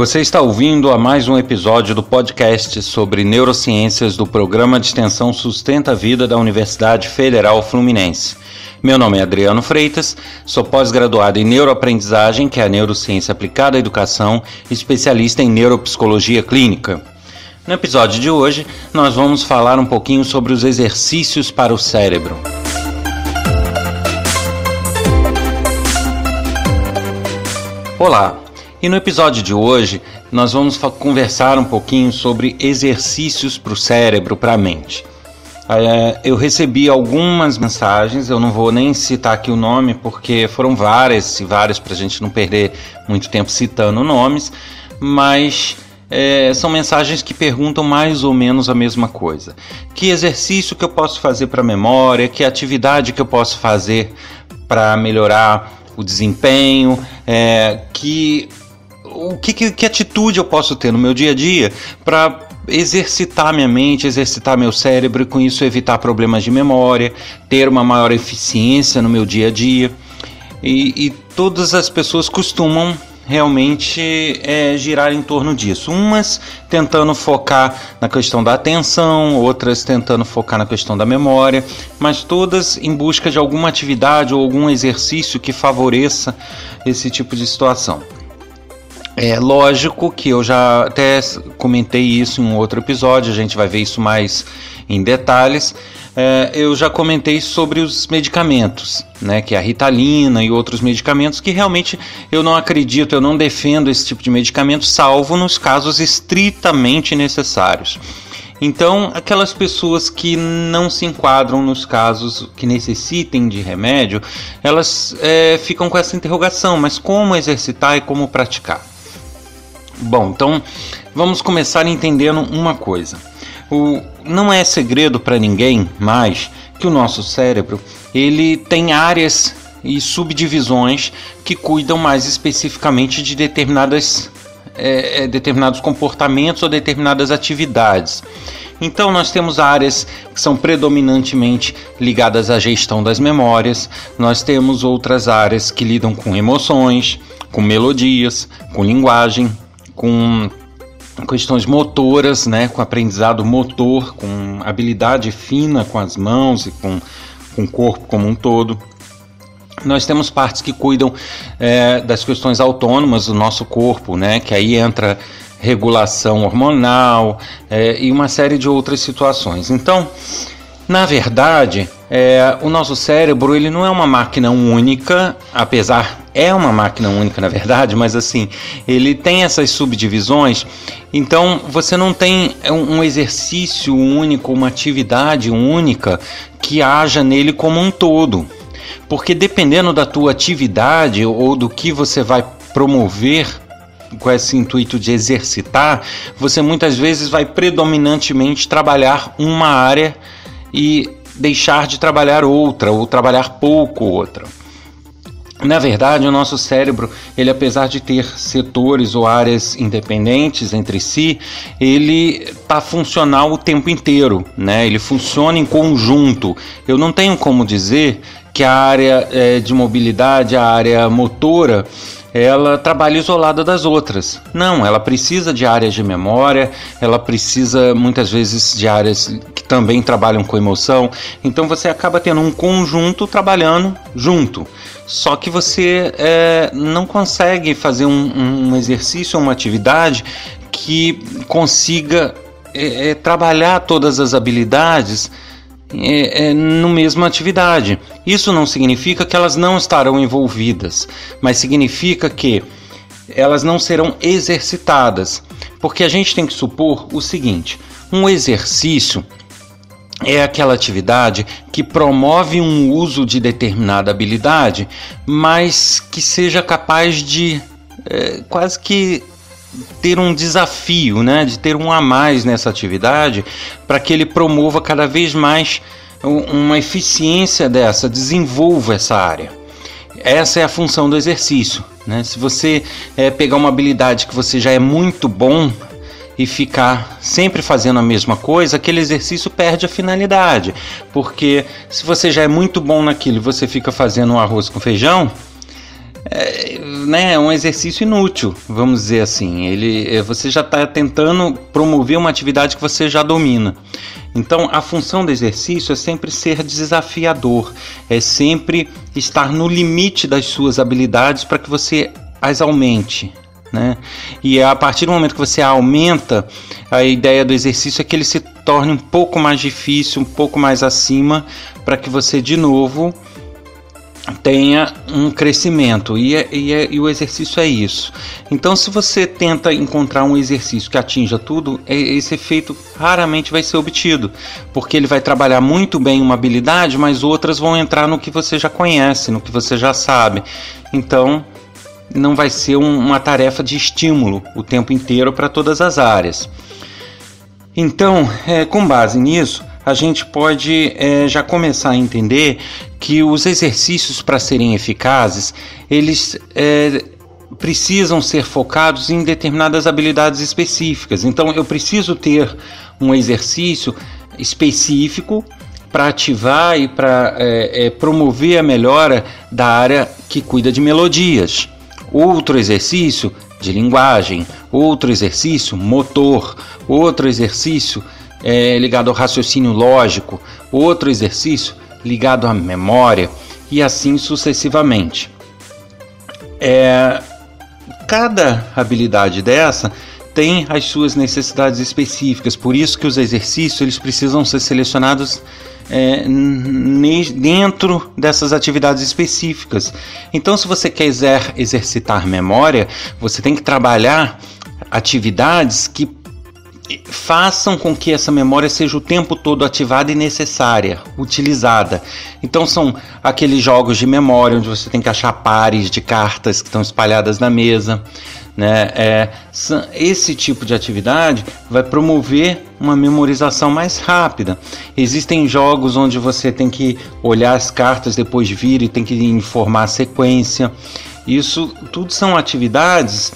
Você está ouvindo a mais um episódio do podcast sobre neurociências do programa de extensão Sustenta a Vida da Universidade Federal Fluminense. Meu nome é Adriano Freitas, sou pós-graduado em neuroaprendizagem, que é a neurociência aplicada à educação, especialista em neuropsicologia clínica. No episódio de hoje, nós vamos falar um pouquinho sobre os exercícios para o cérebro. Olá, e no episódio de hoje nós vamos conversar um pouquinho sobre exercícios para o cérebro, para a mente. É, eu recebi algumas mensagens, eu não vou nem citar aqui o nome porque foram várias e várias para a gente não perder muito tempo citando nomes, mas é, são mensagens que perguntam mais ou menos a mesma coisa. Que exercício que eu posso fazer para memória? Que atividade que eu posso fazer para melhorar o desempenho? É, que o que, que, que atitude eu posso ter no meu dia a dia para exercitar minha mente, exercitar meu cérebro e com isso evitar problemas de memória, ter uma maior eficiência no meu dia a dia. E, e todas as pessoas costumam realmente é, girar em torno disso. Umas tentando focar na questão da atenção, outras tentando focar na questão da memória, mas todas em busca de alguma atividade ou algum exercício que favoreça esse tipo de situação. É lógico que eu já até comentei isso em um outro episódio, a gente vai ver isso mais em detalhes. É, eu já comentei sobre os medicamentos, né, que é a ritalina e outros medicamentos que realmente eu não acredito, eu não defendo esse tipo de medicamento, salvo nos casos estritamente necessários. Então, aquelas pessoas que não se enquadram nos casos que necessitem de remédio, elas é, ficam com essa interrogação: mas como exercitar e como praticar? Bom, então vamos começar entendendo uma coisa. O, não é segredo para ninguém mais que o nosso cérebro ele tem áreas e subdivisões que cuidam mais especificamente de determinadas é, é, determinados comportamentos ou determinadas atividades. Então, nós temos áreas que são predominantemente ligadas à gestão das memórias, nós temos outras áreas que lidam com emoções, com melodias, com linguagem, com questões motoras, né, com aprendizado motor, com habilidade fina com as mãos e com, com o corpo como um todo. Nós temos partes que cuidam é, das questões autônomas do nosso corpo, né, que aí entra regulação hormonal é, e uma série de outras situações. Então, na verdade, é, o nosso cérebro ele não é uma máquina única, apesar é uma máquina única na verdade, mas assim ele tem essas subdivisões. Então você não tem um exercício único, uma atividade única que haja nele como um todo, porque dependendo da tua atividade ou do que você vai promover com esse intuito de exercitar, você muitas vezes vai predominantemente trabalhar uma área e deixar de trabalhar outra ou trabalhar pouco outra. Na verdade, o nosso cérebro, ele apesar de ter setores ou áreas independentes entre si, ele está funcional o tempo inteiro, né? Ele funciona em conjunto. Eu não tenho como dizer que a área é, de mobilidade, a área motora, ela trabalha isolada das outras. Não, ela precisa de áreas de memória, ela precisa muitas vezes de áreas que também trabalham com emoção. Então você acaba tendo um conjunto trabalhando junto. Só que você é, não consegue fazer um, um exercício, uma atividade que consiga é, é, trabalhar todas as habilidades é, é, no mesma atividade. Isso não significa que elas não estarão envolvidas, mas significa que elas não serão exercitadas. Porque a gente tem que supor o seguinte: um exercício é aquela atividade que promove um uso de determinada habilidade, mas que seja capaz de é, quase que ter um desafio, né, de ter um a mais nessa atividade, para que ele promova cada vez mais uma eficiência dessa, desenvolva essa área. Essa é a função do exercício. Né? Se você é, pegar uma habilidade que você já é muito bom e ficar sempre fazendo a mesma coisa, aquele exercício perde a finalidade. Porque se você já é muito bom naquilo e você fica fazendo um arroz com feijão, é, né, é um exercício inútil, vamos dizer assim. Ele, é, você já está tentando promover uma atividade que você já domina. Então, a função do exercício é sempre ser desafiador, é sempre estar no limite das suas habilidades para que você as aumente. Né? E a partir do momento que você aumenta, a ideia do exercício é que ele se torne um pouco mais difícil, um pouco mais acima, para que você de novo tenha um crescimento e, é, e, é, e, o exercício é isso. Então, se você tenta encontrar um exercício que atinja tudo, é, esse efeito raramente vai ser obtido, porque ele vai trabalhar muito bem uma habilidade, mas outras vão entrar no que você já conhece, no que você já sabe. Então, não vai ser um, uma tarefa de estímulo o tempo inteiro para todas as áreas. Então, é, com base nisso, a gente pode é, já começar a entender que os exercícios para serem eficazes, eles é, precisam ser focados em determinadas habilidades específicas. Então, eu preciso ter um exercício específico para ativar e para é, é, promover a melhora da área que cuida de melodias. Outro exercício de linguagem, outro exercício motor, outro exercício é, ligado ao raciocínio lógico, outro exercício ligado à memória e assim sucessivamente. É, cada habilidade dessa tem as suas necessidades específicas, por isso que os exercícios eles precisam ser selecionados é, dentro dessas atividades específicas. Então, se você quiser exercitar memória, você tem que trabalhar atividades que façam com que essa memória seja o tempo todo ativada e necessária, utilizada. Então são aqueles jogos de memória onde você tem que achar pares de cartas que estão espalhadas na mesa. Né? É, esse tipo de atividade vai promover uma memorização mais rápida. Existem jogos onde você tem que olhar as cartas depois de vir e tem que informar a sequência. Isso tudo são atividades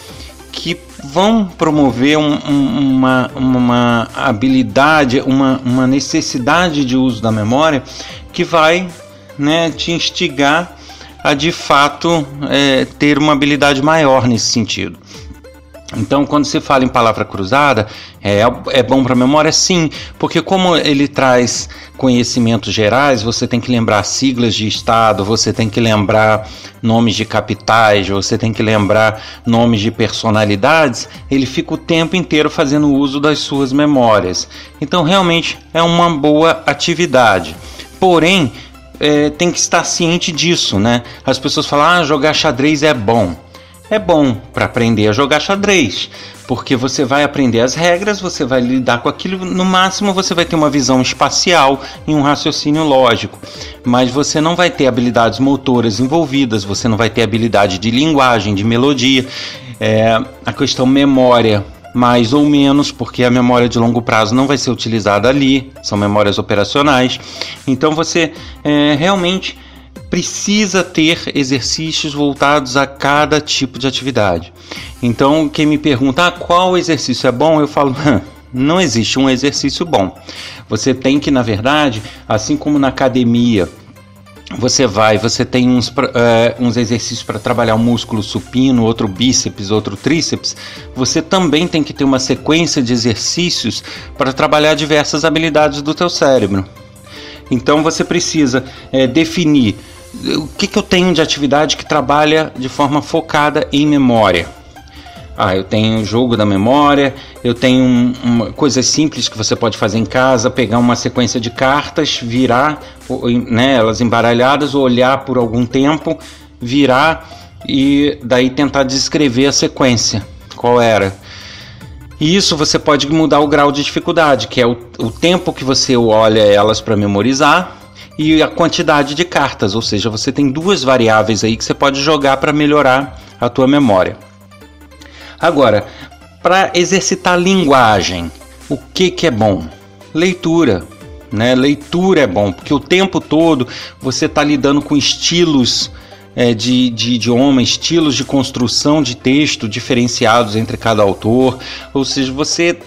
que vão promover um, um, uma, uma habilidade, uma, uma necessidade de uso da memória que vai né, te instigar a de fato é, ter uma habilidade maior nesse sentido. Então, quando se fala em palavra cruzada, é, é bom para a memória? Sim, porque como ele traz conhecimentos gerais, você tem que lembrar siglas de estado, você tem que lembrar nomes de capitais, você tem que lembrar nomes de personalidades, ele fica o tempo inteiro fazendo uso das suas memórias. Então, realmente é uma boa atividade. Porém, é, tem que estar ciente disso, né? As pessoas falam, ah, jogar xadrez é bom é bom para aprender a jogar xadrez, porque você vai aprender as regras, você vai lidar com aquilo, no máximo você vai ter uma visão espacial e um raciocínio lógico, mas você não vai ter habilidades motoras envolvidas, você não vai ter habilidade de linguagem, de melodia, é, a questão memória mais ou menos, porque a memória de longo prazo não vai ser utilizada ali, são memórias operacionais. Então você é, realmente precisa ter exercícios voltados a cada tipo de atividade. Então, quem me pergunta ah, qual exercício é bom, eu falo. Não existe um exercício bom. Você tem que, na verdade, assim como na academia, você vai, você tem uns, uh, uns exercícios para trabalhar o músculo supino, outro bíceps, outro tríceps. Você também tem que ter uma sequência de exercícios para trabalhar diversas habilidades do teu cérebro. Então você precisa é, definir o que, que eu tenho de atividade que trabalha de forma focada em memória? Ah, eu tenho o jogo da memória, eu tenho um, uma, coisas simples que você pode fazer em casa, pegar uma sequência de cartas, virar, né, elas embaralhadas, olhar por algum tempo, virar e daí tentar descrever a sequência. Qual era? E isso você pode mudar o grau de dificuldade, que é o, o tempo que você olha elas para memorizar e a quantidade de cartas, ou seja, você tem duas variáveis aí que você pode jogar para melhorar a tua memória. Agora, para exercitar linguagem, o que, que é bom? Leitura. Né? Leitura é bom, porque o tempo todo você está lidando com estilos é, de, de idioma, estilos de construção de texto diferenciados entre cada autor, ou seja, você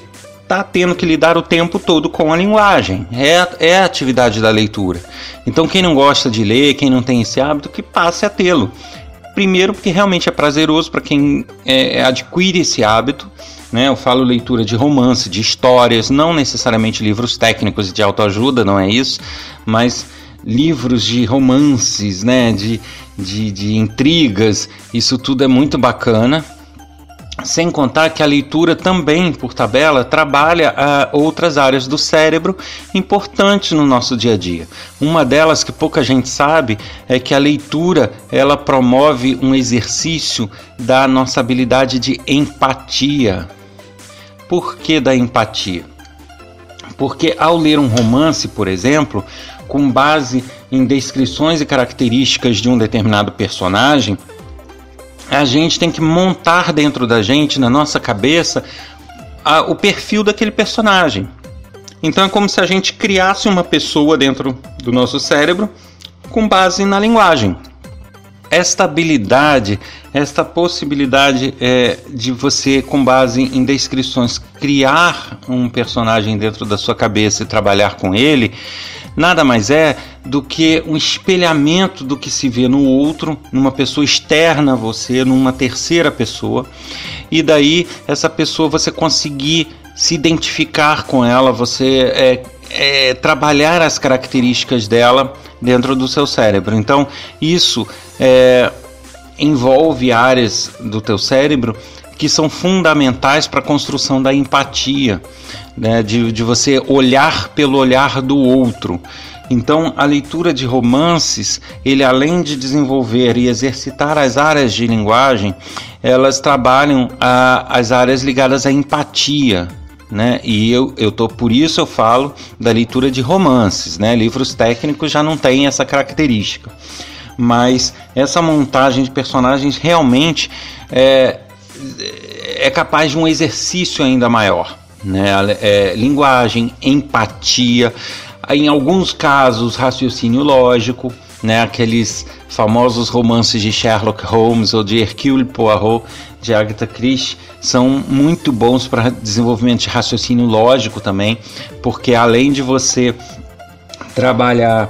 está tendo que lidar o tempo todo com a linguagem. É, é a atividade da leitura. Então, quem não gosta de ler, quem não tem esse hábito, que passe a tê-lo. Primeiro, porque realmente é prazeroso para quem é, adquire esse hábito. Né? Eu falo leitura de romance, de histórias, não necessariamente livros técnicos de autoajuda, não é isso, mas livros de romances, né? de, de, de intrigas, isso tudo é muito bacana. Sem contar que a leitura também, por tabela, trabalha uh, outras áreas do cérebro importantes no nosso dia a dia. Uma delas que pouca gente sabe é que a leitura ela promove um exercício da nossa habilidade de empatia. Por que da empatia? Porque ao ler um romance, por exemplo, com base em descrições e características de um determinado personagem, a gente tem que montar dentro da gente, na nossa cabeça, a, o perfil daquele personagem. Então é como se a gente criasse uma pessoa dentro do nosso cérebro com base na linguagem. Esta habilidade, esta possibilidade é, de você, com base em descrições, criar um personagem dentro da sua cabeça e trabalhar com ele, nada mais é do que um espelhamento do que se vê no outro, numa pessoa externa a você, numa terceira pessoa, e daí essa pessoa você conseguir se identificar com ela, você é, é, trabalhar as características dela dentro do seu cérebro. Então isso é, envolve áreas do teu cérebro que são fundamentais para a construção da empatia, né, de, de você olhar pelo olhar do outro. Então, a leitura de romances, ele além de desenvolver e exercitar as áreas de linguagem, elas trabalham a, as áreas ligadas à empatia, né? E eu, eu tô por isso eu falo da leitura de romances, né? Livros técnicos já não têm essa característica, mas essa montagem de personagens realmente é, é capaz de um exercício ainda maior, né? É, linguagem, empatia, em alguns casos, raciocínio lógico, né, aqueles famosos romances de Sherlock Holmes ou de Hercule Poirot de Agatha Christie são muito bons para desenvolvimento de raciocínio lógico também, porque além de você trabalhar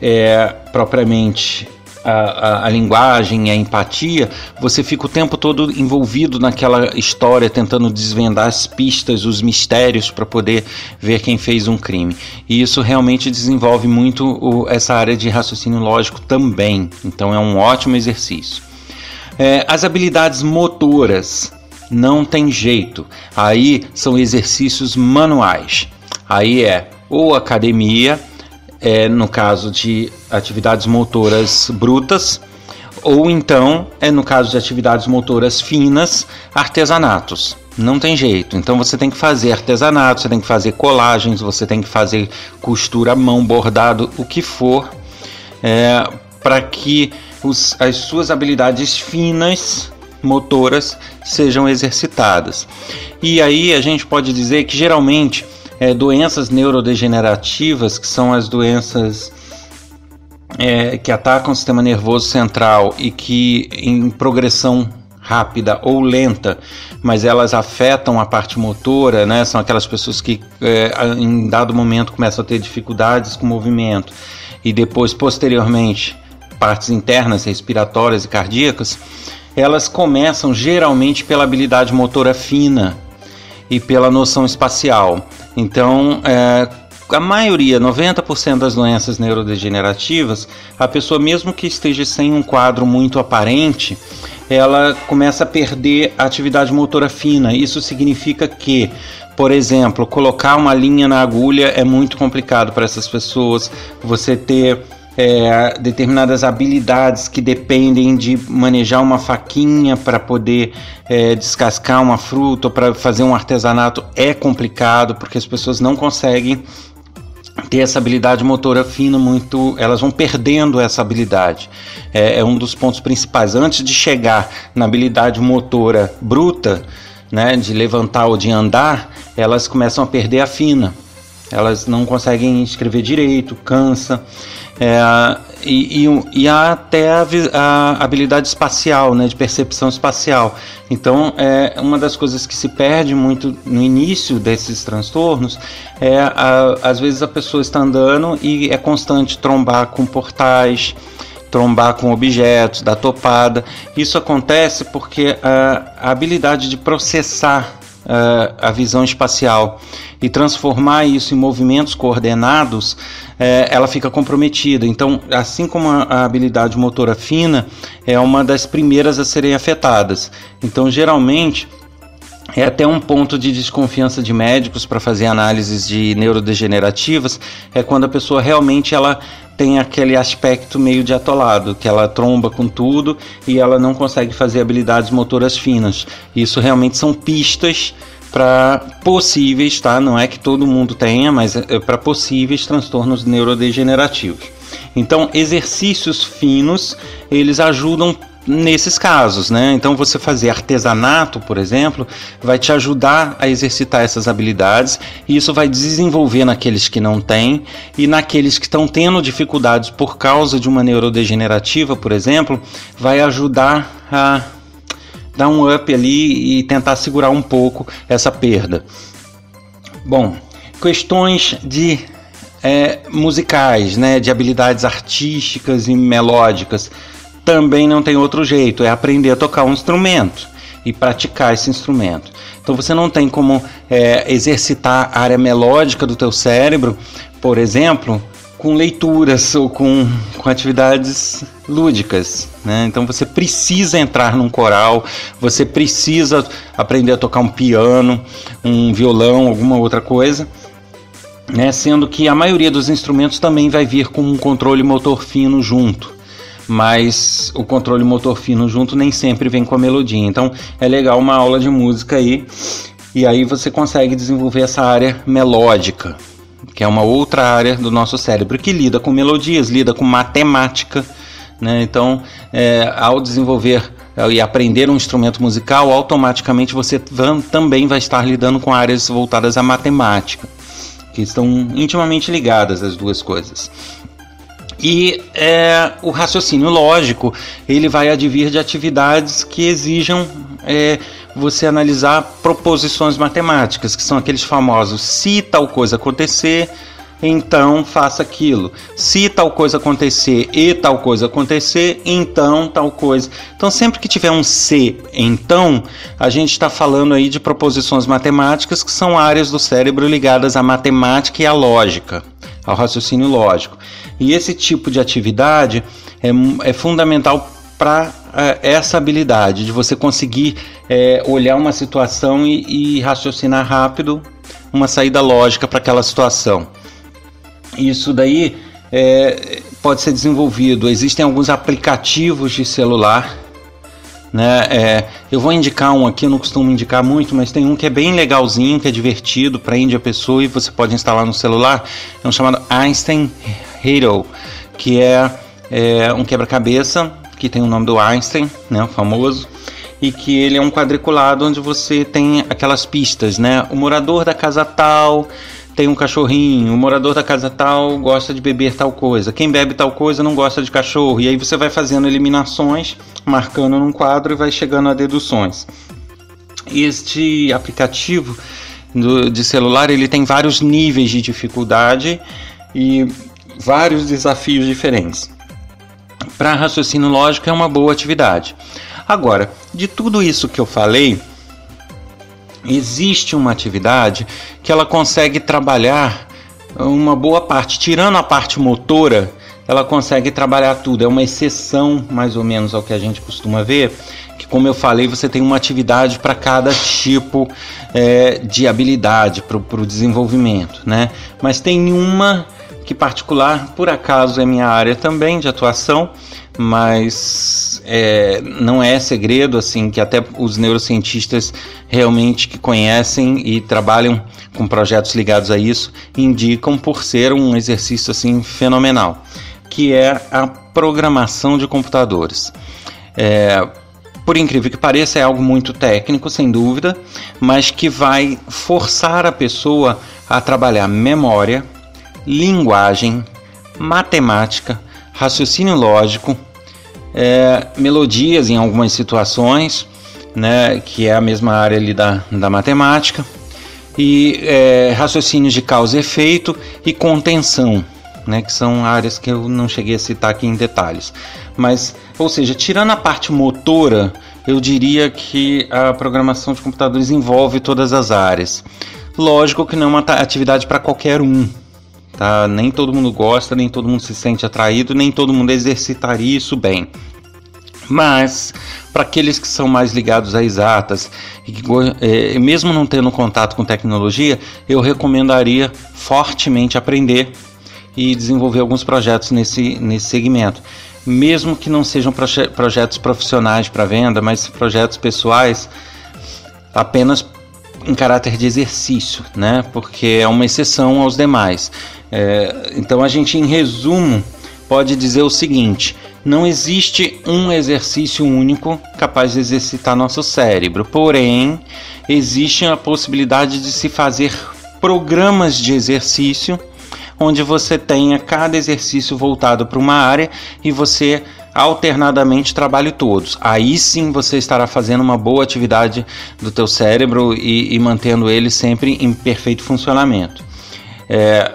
é, propriamente a, a, a, linguagem, a empatia, você fica o tempo todo envolvido naquela história, tentando desvendar as pistas, os mistérios para poder ver quem fez um crime. E isso realmente desenvolve muito o, essa área de raciocínio lógico também. Então é um ótimo exercício. É, as habilidades motoras não tem jeito. Aí são exercícios manuais. Aí é ou academia é, no caso de atividades motoras brutas, ou então, é no caso de atividades motoras finas, artesanatos. Não tem jeito. Então você tem que fazer artesanato, você tem que fazer colagens, você tem que fazer costura à mão, bordado, o que for, é, para que os, as suas habilidades finas motoras sejam exercitadas. E aí a gente pode dizer que geralmente é, doenças neurodegenerativas, que são as doenças é, que atacam o sistema nervoso central e que em progressão rápida ou lenta, mas elas afetam a parte motora, né? São aquelas pessoas que é, em dado momento começam a ter dificuldades com o movimento e depois posteriormente partes internas respiratórias e cardíacas, elas começam geralmente pela habilidade motora fina e pela noção espacial. Então, é, a maioria, 90% das doenças neurodegenerativas, a pessoa, mesmo que esteja sem um quadro muito aparente, ela começa a perder a atividade motora fina. Isso significa que, por exemplo, colocar uma linha na agulha é muito complicado para essas pessoas. Você ter é, determinadas habilidades que dependem de manejar uma faquinha para poder é, descascar uma fruta ou para fazer um artesanato é complicado porque as pessoas não conseguem ter essa habilidade motora fina muito, elas vão perdendo essa habilidade. É, é um dos pontos principais. Antes de chegar na habilidade motora bruta, né, de levantar ou de andar, elas começam a perder a fina. Elas não conseguem escrever direito, cansa. É, e, e, e, há até a, a, habilidade espacial, né, de percepção espacial. Então, é uma das coisas que se perde muito no início desses transtornos é, a, às vezes, a pessoa está andando e é constante trombar com portais, trombar com objetos, dar topada. Isso acontece porque a, a habilidade de processar uh, a visão espacial e transformar isso em movimentos coordenados, uh, ela fica comprometida. Então, assim como a, habilidade motora fina é uma das primeiras a serem afetadas. Então, geralmente é até um ponto de desconfiança de médicos para fazer análises de neurodegenerativas é quando a pessoa realmente ela tem aquele aspecto meio de atolado, que ela tromba com tudo e ela não consegue fazer habilidades motoras finas. Isso realmente são pistas para possíveis, tá? Não é que todo mundo tenha, mas é para possíveis transtornos neurodegenerativos. Então, exercícios finos, eles ajudam nesses casos, né? Então você fazer artesanato, por exemplo, vai te ajudar a exercitar essas habilidades e isso vai desenvolver naqueles que não têm e naqueles que estão tendo dificuldades por causa de uma neurodegenerativa, por exemplo, vai ajudar a dar um up ali e tentar segurar um pouco essa perda. Bom, questões de é, musicais, né, de habilidades artísticas e melódicas também não tem outro jeito, é aprender a tocar um instrumento e praticar esse instrumento. Então você não tem como é, exercitar a área melódica do teu cérebro, por exemplo, com leituras ou com, com atividades lúdicas. Né? Então você precisa entrar num coral, você precisa aprender a tocar um piano, um violão, alguma outra coisa. Né? Sendo que a maioria dos instrumentos também vai vir com um controle motor fino junto mas o controle motor fino junto nem sempre vem com a melodia. Então é legal uma aula de música aí, e aí você consegue desenvolver essa área melódica, que é uma outra área do nosso cérebro que lida com melodias, lida com matemática. Né? Então, é, ao desenvolver é, e aprender um instrumento musical, automaticamente você também vai estar lidando com áreas voltadas à matemática, que estão intimamente ligadas as duas coisas. E é, o raciocínio lógico ele vai advir de atividades que exijam é, você analisar proposições matemáticas, que são aqueles famosos se tal coisa acontecer, então faça aquilo. Se tal coisa acontecer e tal coisa acontecer, então tal coisa. Então, sempre que tiver um se, então, a gente está falando aí de proposições matemáticas que são áreas do cérebro ligadas à matemática e à lógica, ao raciocínio lógico. E esse tipo de atividade é, é fundamental para é, essa habilidade de você conseguir é, olhar uma situação e, e raciocinar rápido uma saída lógica para aquela situação. Isso daí é, pode ser desenvolvido. Existem alguns aplicativos de celular. Né? É, eu vou indicar um aqui, eu não costumo indicar muito, mas tem um que é bem legalzinho, que é divertido, prende a pessoa e você pode instalar no celular. É um chamado Einstein Hero, que é, é um quebra-cabeça que tem o nome do Einstein, né, o famoso, e que ele é um quadriculado onde você tem aquelas pistas, né? O morador da casa tal tem um cachorrinho, o morador da casa tal gosta de beber tal coisa, quem bebe tal coisa não gosta de cachorro, e aí você vai fazendo eliminações, marcando num quadro e vai chegando a deduções. Este aplicativo do, de celular ele tem vários níveis de dificuldade e vários desafios diferentes. Para raciocínio lógico é uma boa atividade. Agora, de tudo isso que eu falei, existe uma atividade que ela consegue trabalhar uma boa parte, tirando a parte motora, ela consegue trabalhar tudo. É uma exceção, mais ou menos, ao que a gente costuma ver, que, como eu falei, você tem uma atividade para cada tipo é, de habilidade para o desenvolvimento, né? Mas tem uma que particular, por acaso, é minha área também de atuação, mas é, não é segredo assim que até os neurocientistas realmente que conhecem e trabalham com projetos ligados a isso indicam por ser um exercício assim fenomenal, que é a programação de computadores. É, por incrível que pareça, é algo muito técnico, sem dúvida, mas que vai forçar a pessoa a trabalhar memória, linguagem, matemática, raciocínio lógico, é, melodias em algumas situações, né, que é a mesma área ali da, da matemática, e é, raciocínios de causa e efeito e contenção. né, que são áreas que eu não cheguei a citar aqui em detalhes. Mas, ou seja, tirando a parte motora, eu diria que a programação de computadores envolve todas as áreas. Lógico que não é uma atividade para qualquer um, tá? Nem todo mundo gosta, nem todo mundo se sente atraído, nem todo mundo exercitaria isso bem. Mas para aqueles que são mais ligados a exatas e que, é, mesmo não tendo contato com tecnologia, eu recomendaria fortemente aprender e desenvolver alguns projetos nesse, nesse segmento. Mesmo que não sejam proje projetos profissionais para venda, mas projetos pessoais apenas em caráter de exercício, né? Porque é uma exceção aos demais. É, então a gente, em resumo, pode dizer o seguinte: não existe um exercício único capaz de exercitar nosso cérebro, porém, existe a possibilidade de se fazer programas de exercício onde você tenha cada exercício voltado para uma área e você alternadamente trabalhe todos. Aí sim você estará fazendo uma boa atividade do teu cérebro e, e mantendo ele sempre em perfeito funcionamento. É,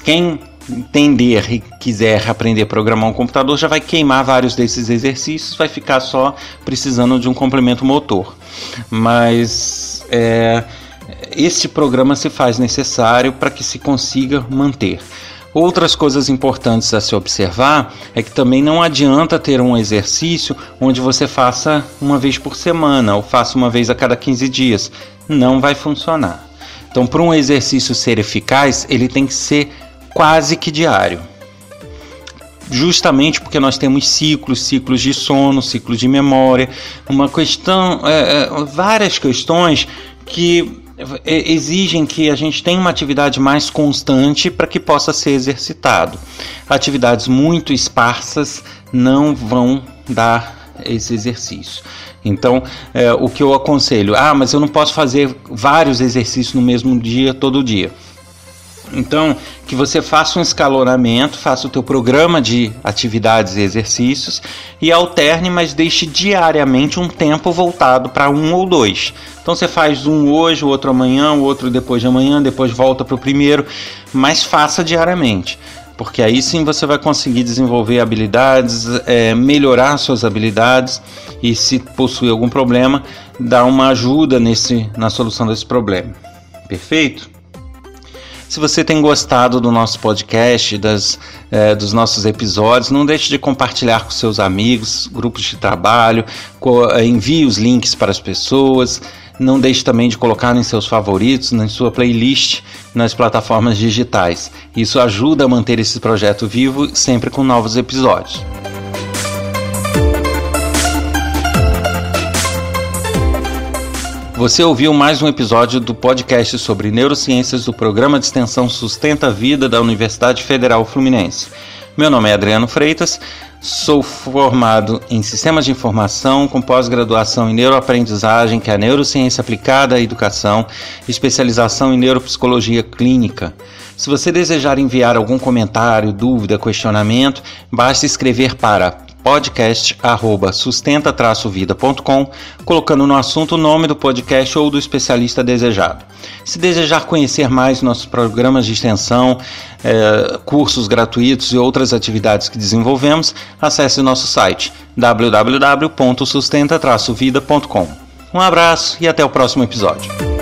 quem entender e quiser aprender a programar um computador, já vai queimar vários desses exercícios, vai ficar só precisando de um complemento motor. Mas é, este programa se faz necessário para que se consiga manter. Outras coisas importantes a se observar é que também não adianta ter um exercício onde você faça uma vez por semana ou faça uma vez a cada 15 dias. Não vai funcionar. Então, para um exercício ser eficaz, ele tem que ser quase que diário. Justamente porque nós temos ciclos, ciclos de sono, ciclos de memória, uma questão, é, é várias questões que é, exigem que a gente tenha uma atividade mais constante para que possa ser exercitado. Atividades muito esparsas não vão dar esse exercício. Então, é, o que eu aconselho, ah, mas eu não posso fazer vários exercícios no mesmo dia, todo dia. Então, que você faça um escalonamento, faça o teu programa de atividades e exercícios e alterne, mas deixe diariamente um tempo voltado para um ou dois. Então você faz um hoje, o outro amanhã, o outro depois de amanhã, depois volta para o primeiro, mas faça diariamente. Porque aí sim você vai conseguir desenvolver habilidades, é, melhorar suas habilidades e se possui algum problema, dar uma ajuda nesse, na solução desse problema. Perfeito? Se você tem gostado do nosso podcast, das, é, dos nossos episódios, não deixe de compartilhar com seus amigos, grupos de trabalho, é, envie os links para as pessoas. Não deixe também de colocar em seus favoritos, na sua playlist, nas plataformas digitais. Isso ajuda a manter esse projeto vivo sempre com novos episódios. Você ouviu mais um episódio do podcast sobre neurociências do programa de extensão Sustenta a Vida da Universidade Federal Fluminense. Meu nome é Adriano Freitas, sou formado em Sistemas de Informação com pós-graduação em Neuroaprendizagem, que é a Neurociência Aplicada à Educação, especialização em Neuropsicologia Clínica. Se você desejar enviar algum comentário, dúvida, questionamento, basta escrever para podcast@sustenta-vida.com, colocando no assunto o nome do podcast ou do especialista desejado. Se desejar conhecer mais nossos programas de extensão, eh, cursos gratuitos e outras atividades que desenvolvemos, acesse nosso site www.sustenta-vida.com. Um abraço e até o próximo episódio.